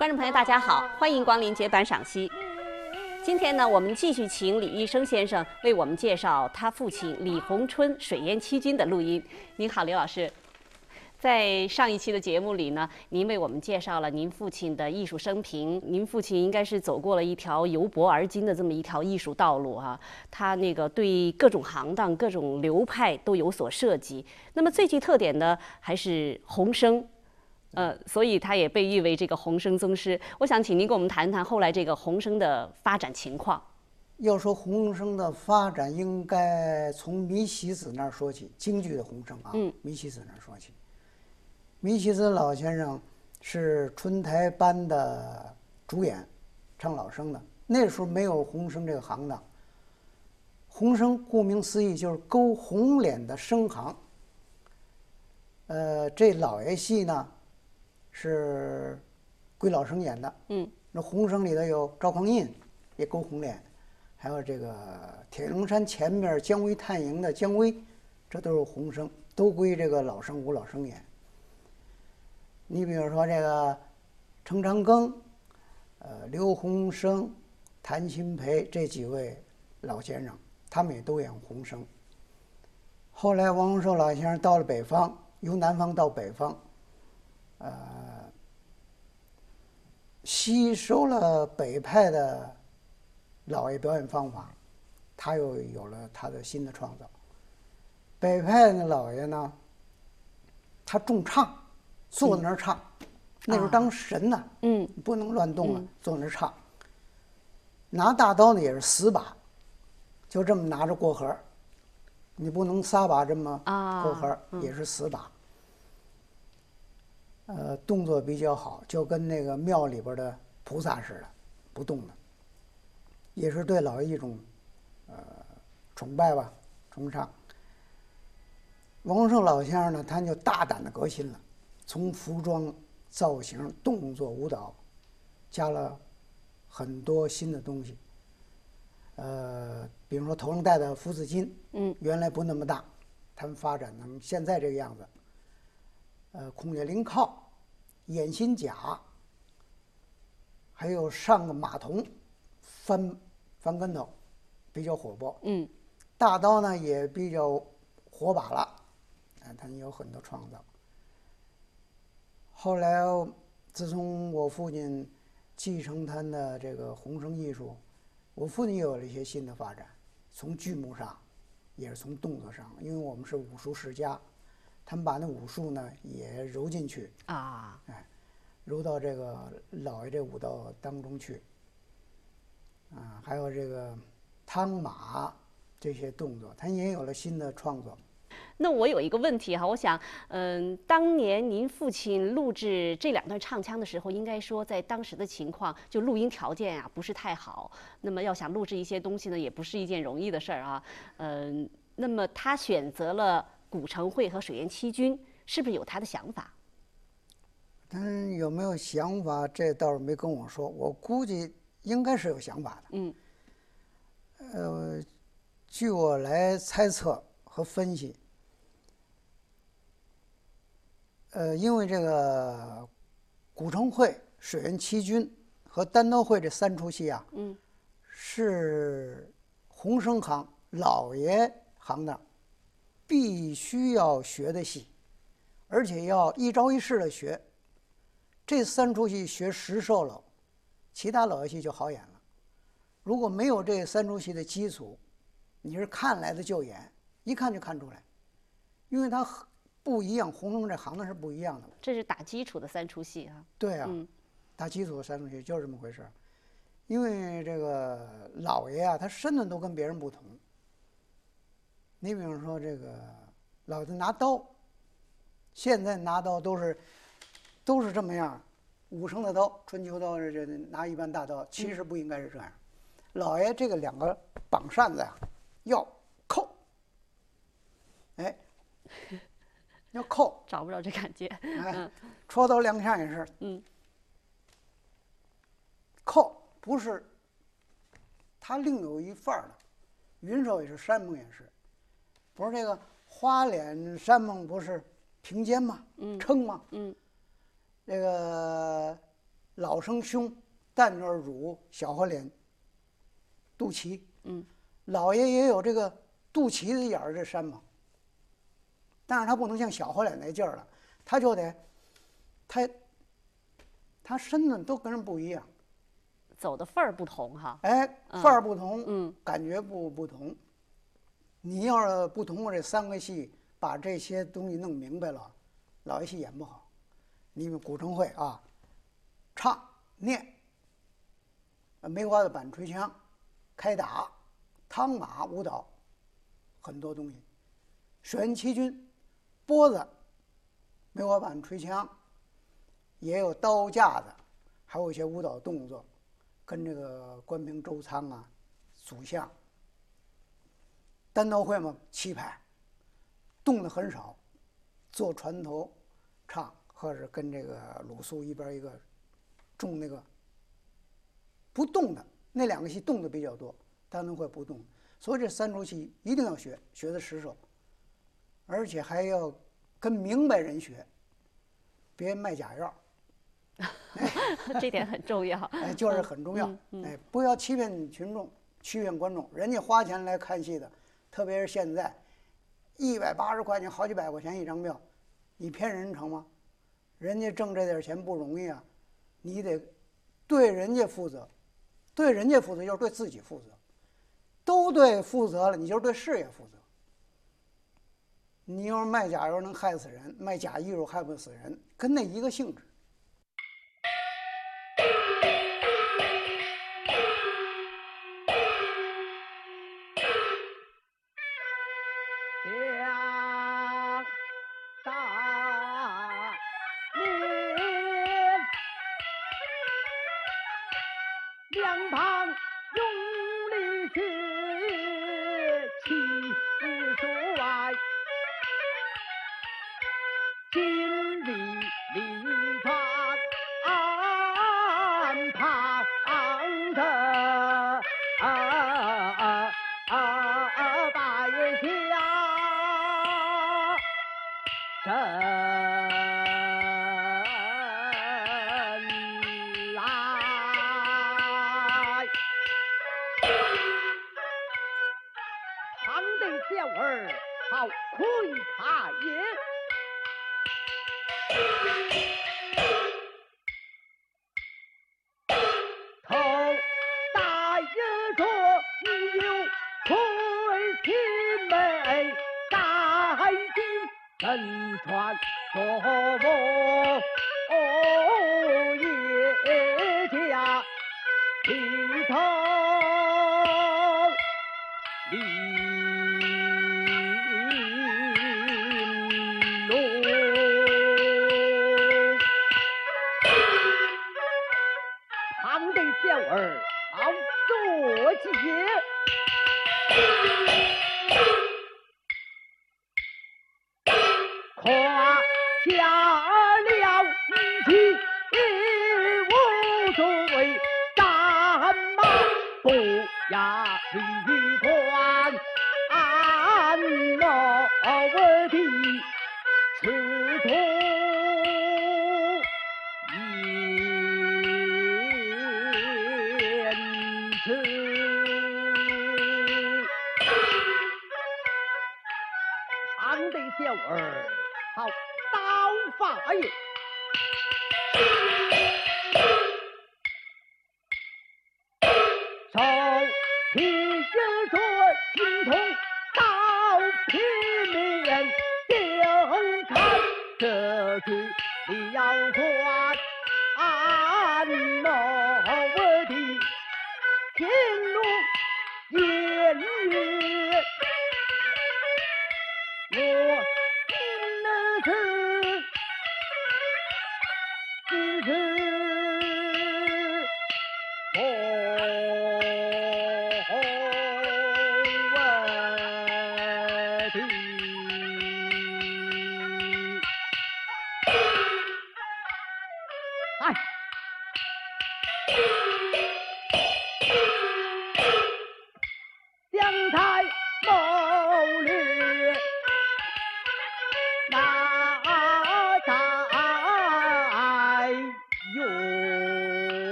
观众朋友，大家好，欢迎光临节版赏析。今天呢，我们继续请李医生先生为我们介绍他父亲李鸿春水淹七军的录音。您好，刘老师。在上一期的节目里呢，您为我们介绍了您父亲的艺术生平。您父亲应该是走过了一条由薄而精的这么一条艺术道路啊。他那个对各种行当、各种流派都有所涉及。那么最具特点的还是红生。呃，所以他也被誉为这个红生宗师。我想请您跟我们谈谈后来这个红生的发展情况。要说红生的发展，应该从米喜子那儿说起，京剧的红生啊，米喜子那儿说起。米喜子老先生是春台班的主演，唱老生的。那时候没有红生这个行当。红生顾名思义就是勾红脸的生行。呃，这老爷戏呢。是归老生演的，嗯，那红生里头有赵匡胤，也勾红脸，还有这个铁龙山前面姜维探营的姜维，这都是红生，都归这个老生吴老生演。你比如说这个程长庚，呃，刘洪生、谭鑫培这几位老先生，他们也都演红生。后来王洪寿老先生到了北方，由南方到北方。呃，吸收了北派的老爷表演方法，他又有了他的新的创造。北派的老爷呢，他重唱，坐在那儿唱，那时候当神呢，嗯，不能乱动了，坐那儿唱。拿大刀呢也是死把，就这么拿着过河，你不能撒把这么过河，也是死把。呃，动作比较好，就跟那个庙里边的菩萨似的，不动的，也是对老爷一种呃崇拜吧，崇尚。王胜老先生呢，他就大胆的革新了，从服装、造型、动作、舞蹈，加了很多新的东西。呃，比如说头上戴的福字巾，嗯，原来不那么大，他们发展成现在这个样子。呃，孔雀翎靠。眼心甲，还有上个马童，翻翻跟头，比较火爆。嗯，大刀呢也比较火把了，啊，他有很多创造。后来，自从我父亲继承他的这个红生艺术，我父亲又有了一些新的发展，从剧目上，也是从动作上，因为我们是武术世家。他们把那武术呢也揉进去啊，哎，揉到这个老爷这武道当中去，啊，还有这个汤马这些动作，他也有了新的创作。那我有一个问题哈，我想，嗯，当年您父亲录制这两段唱腔的时候，应该说在当时的情况，就录音条件啊不是太好，那么要想录制一些东西呢，也不是一件容易的事儿啊，嗯，那么他选择了。古城会和水淹七军是不是有他的想法？他有没有想法？这倒是没跟我说。我估计应该是有想法的。嗯。呃，据我来猜测和分析，呃，因为这个古城会、水淹七军和单刀会这三出戏啊，嗯，是洪生行老爷行当。必须要学的戏，而且要一招一式的学。这三出戏学十受了，其他老戏就好演了。如果没有这三出戏的基础，你是看来的就演，一看就看出来，因为它不一样。红生这行当是不一样的。这是打基础的三出戏啊。对啊，打基础的三出戏就是这么回事儿。因为这个老爷啊，他身段都跟别人不同。你比方说这个老子拿刀，现在拿刀都是都是这么样，五升的刀，春秋刀这这拿一般大刀，其实不应该是这样。老爷这个两个绑扇子呀，要扣，哎，要扣，找不着这感觉。哎，戳刀两下也是，嗯，扣不是，它另有一范儿的。云手也是，山盟也是。不是这个花脸山盟不是平肩吗？嗯，撑吗？嗯，这个老生胸、淡卷乳、小花脸、肚脐。嗯，老爷也有这个肚脐的眼儿这山嘛，但是他不能像小花脸那劲儿了，他就得，他，他身子都跟人不一样，走的份儿不同哈。哎，嗯范儿不同，嗯，感觉不不同。你要是不通过这三个戏把这些东西弄明白了，老爷戏演不好。你们古城会啊，唱念，梅花的板锤腔，开打，汤马舞蹈，很多东西。水淹七军，拨子，梅花板锤、枪，也有刀架子，还有一些舞蹈动作，跟这个关平、周仓啊，属相。单刀会嘛，七拍，动的很少，坐船头唱，或者跟这个鲁肃一边一个种那个不动的那两个戏动的比较多，单刀会不动，所以这三出戏一定要学，学的实手，而且还要跟明白人学，别卖假药。这点很重要。哎，就是很重要。哎，不要欺骗群众，欺骗观众。人家花钱来看戏的，特别是现在，一百八十块钱、好几百块钱一张票，你骗人成吗？人家挣这点钱不容易啊，你得对人家负责，对人家负责就是对自己负责，都对负责了，你就是对事业负责。你要是卖假药能害死人，卖假艺术害不死人，跟那一个性质。儿好窥看也。夸下了一起无所谓，战马不压离关，刀法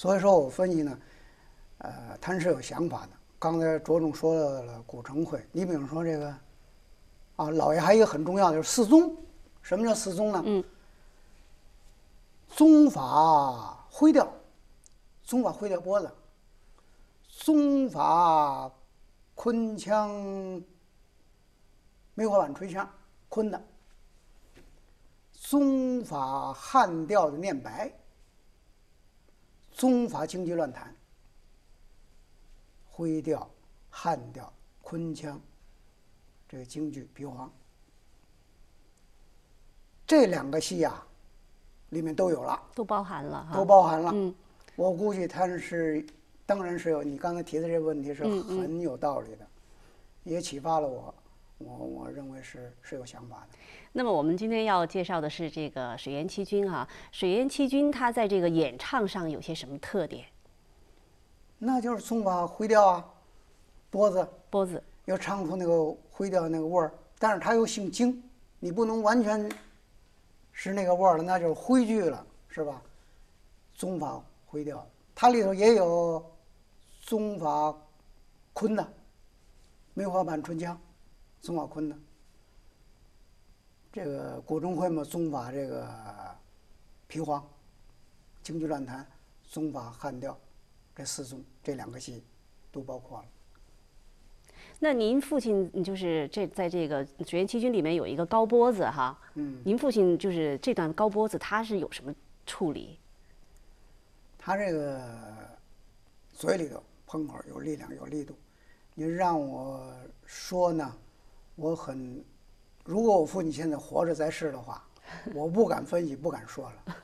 所以说我分析呢，呃，他是有想法的。刚才着重说了古城会，你比如说这个，啊，老爷还有一个很重要的就是四宗。什么叫四宗呢？嗯，宗法灰调，宗法灰调拨子，宗法昆腔梅花板吹腔，昆的。宗法汉调的念白，宗法京剧乱弹，徽调、汉调、昆腔，这个京剧皮黄，这两个戏呀，里面都有了，都包含了，都包含了。嗯，我估计他是，当然是有你刚才提的这个问题是很有道理的，也启发了我，我我认为是是有想法的。那么我们今天要介绍的是这个水淹七军啊，水淹七军他在这个演唱上有些什么特点？那就是宗法灰调啊，脖子波子，要唱出那个灰调那个味儿，但是他又姓京，你不能完全是那个味儿了，那就是徽剧了，是吧？宗法徽调，它里头也有宗法昆的，梅花板春腔，宗法坤呢。这个古中会嘛，宗法这个皮黄，京剧乱弹，宗法汉调，这四宗这两个戏都包括了。那您父亲就是这在这个水淹七军里面有一个高波子哈，嗯，您父亲就是这段高波子他是有什么处理？他这个嘴里头喷口有力量有力度，您让我说呢，我很，如果我父亲现在活着在世的话，我不敢分析，不敢说了。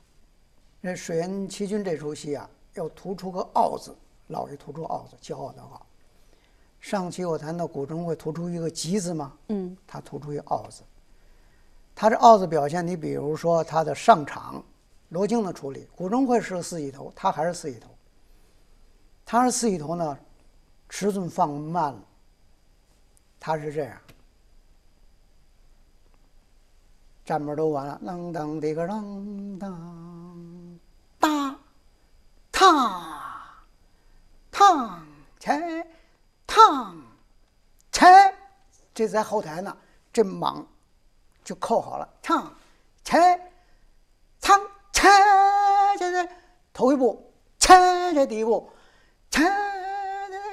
那水淹七军这出戏啊，要突出个傲字，老爷突出傲字，骄傲的傲。上期我谈到古筝会突出一个吉字嘛，嗯，他突出一个傲字。他这傲字表现，你比如说他的上场，罗京的处理，古筝会是四季头，他还是四季头。他是四季头呢，尺寸放慢了。他是这样，站门都完了，啷当的个啷当，哒，踏，烫，切，烫，切，这在后台呢，这莽就扣好了，唱，切，唱，切，这这头一步，切，这第一步，切，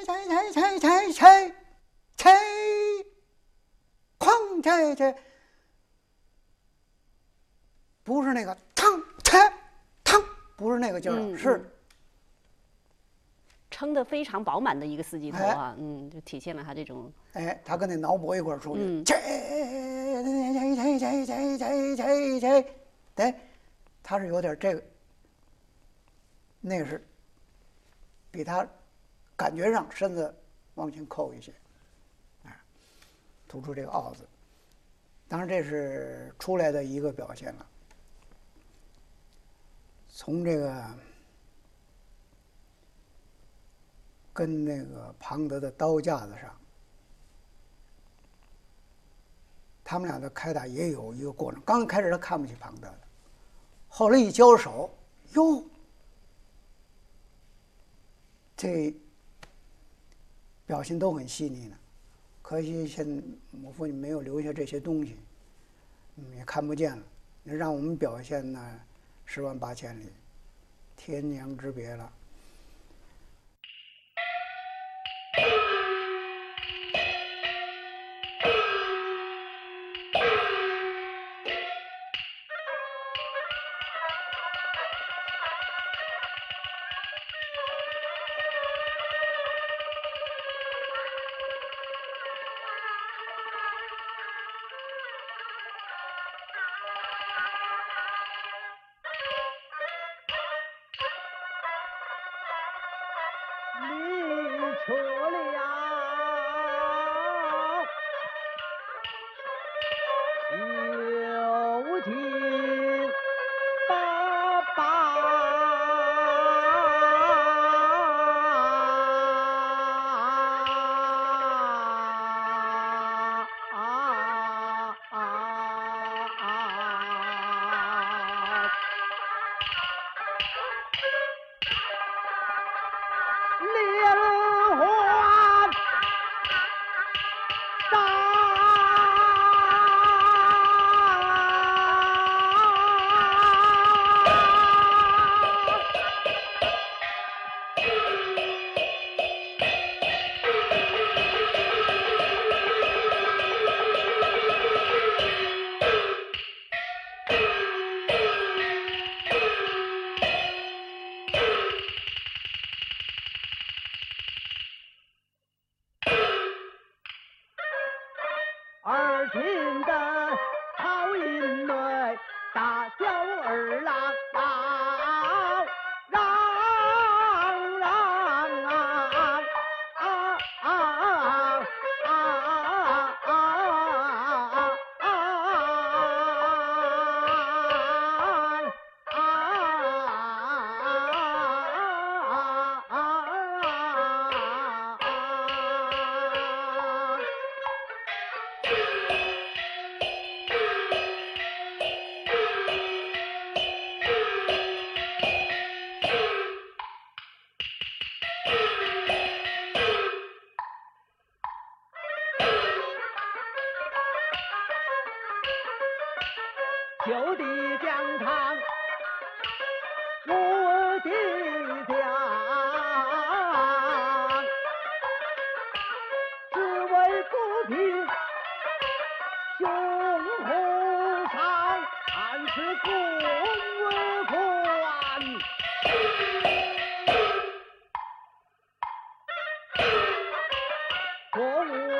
切切切切切切，哐切切，不是那个汤切汤，不是那个劲儿，嗯是撑得非常饱满的一个四季头哎啊，嗯，就体现了他这种哎，他跟那脑补一块儿出去嗯，切切切切切切切切，对，他是有点这个，那个是比他感觉上身子往前扣一些，哎，突出这个傲字。当然这是出来的一个表现了。从这个跟那个庞德的刀架子上，他们俩的开打也有一个过程。刚开始他看不起庞德的，后来一交手，哟，这表现都很细腻呢。可惜现我父亲没有留下这些东西，嗯，也看不见了。让我们表现呢，十万八千里，天壤之别了。oh,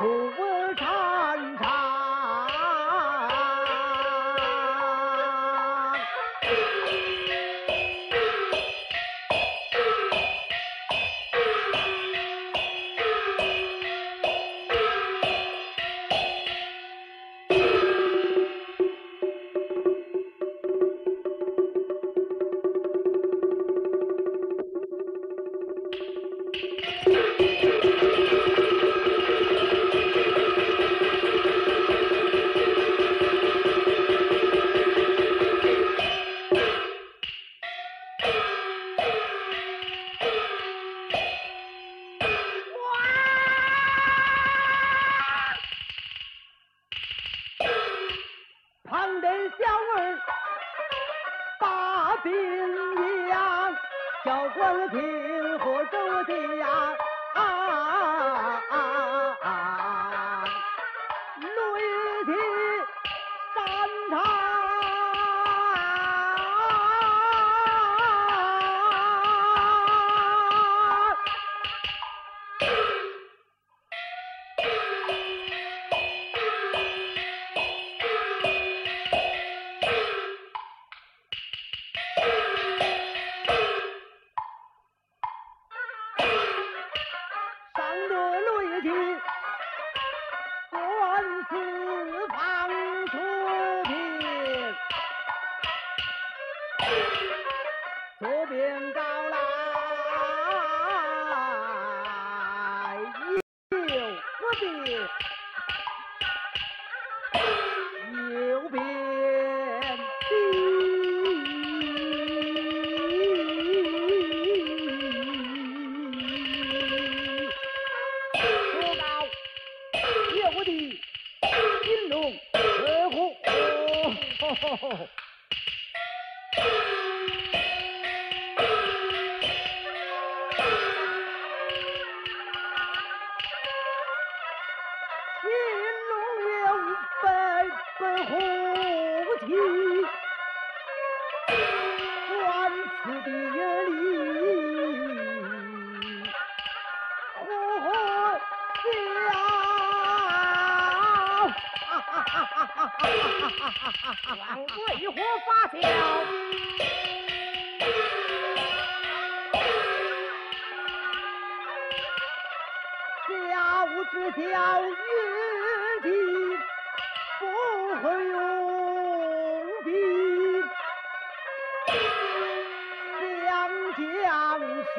Who 旁边小儿把病秧叫官听和周呀想？王为何发笑？家务之小，月计不会用兵，将江水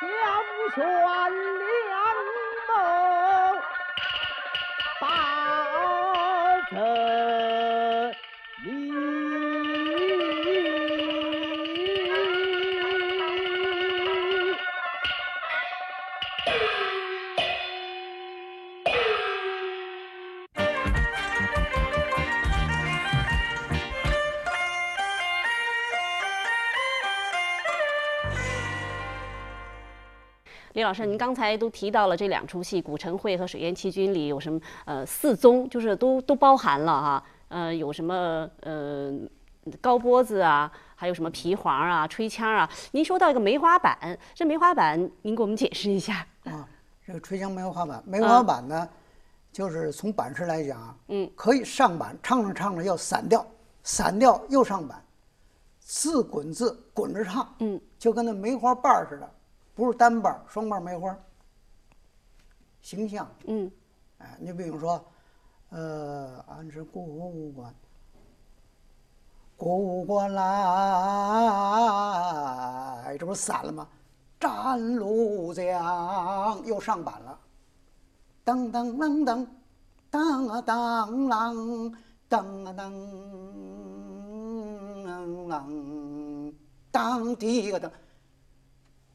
江旋两老师，您刚才都提到了这两出戏《古城会》和《水淹七军》里有什么呃四宗，就是都都包含了哈，呃有什么呃高脖子啊，还有什么皮黄啊、吹腔啊。您说到一个梅花板，这梅花板您给我们解释一下。啊，这个吹腔梅花板，梅花板呢，就是从板式来讲啊，嗯，可以上板，唱着唱着要散掉，散掉又上板，字滚字滚着唱，嗯，就跟那梅花瓣似的，不是单瓣儿，双瓣儿梅花，形象，嗯。哎，你比如说，呃，俺是过五关，过五关来，这不是散了吗？战路将又上板了，噔噔噔噔，当啊当啷，当啊当啷，当第一个噔，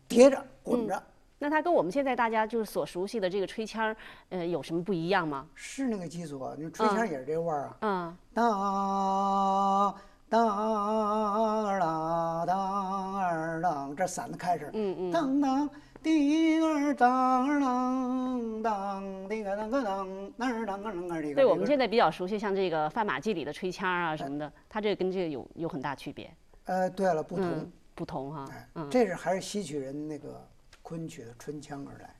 叠着滚着。那它跟我们现在大家就是所熟悉的这个吹腔儿，呃，有什么不一样吗？是那个基础啊，你吹腔也是这味儿啊。嗯当当儿啷当儿散的开始。嗯嗯当当叮儿当儿啷当叮个当个当那儿当个啷个这个。对，我们这个现在比较熟悉，像这个范马记里的吹腔儿啊什么的，它这个跟这个有有很大区别。呃，对了，不同嗯，，不同哈这是还是西曲人那个昆曲的春腔而来。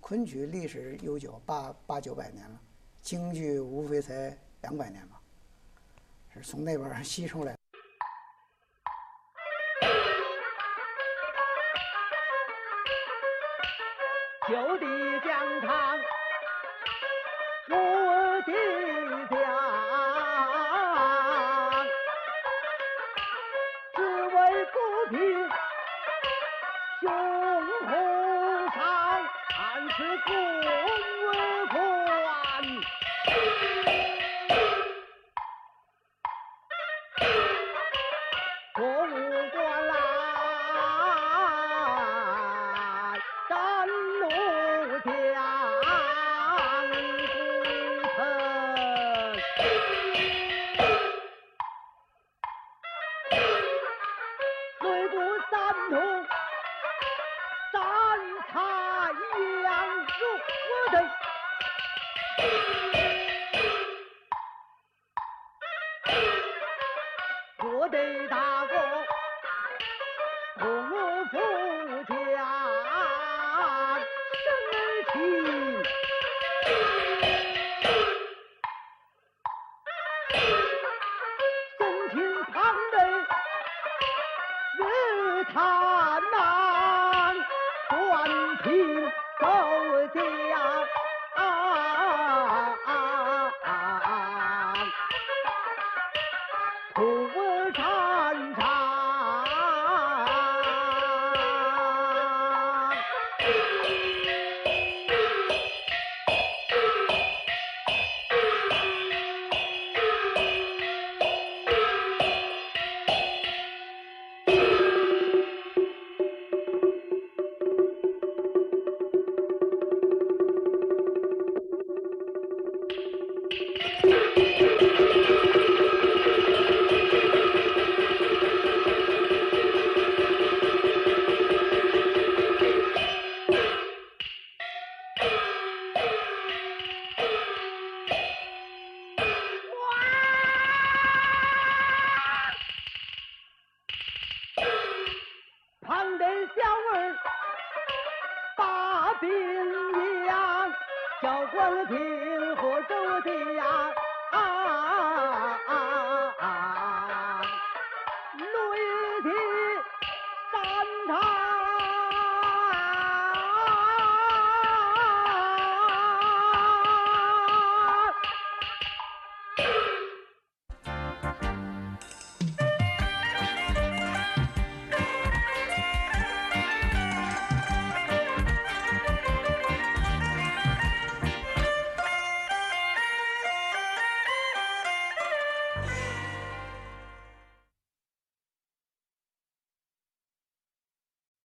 昆曲历史悠久，八八九百年了，京剧无非才两百年吧，是从那边吸出来是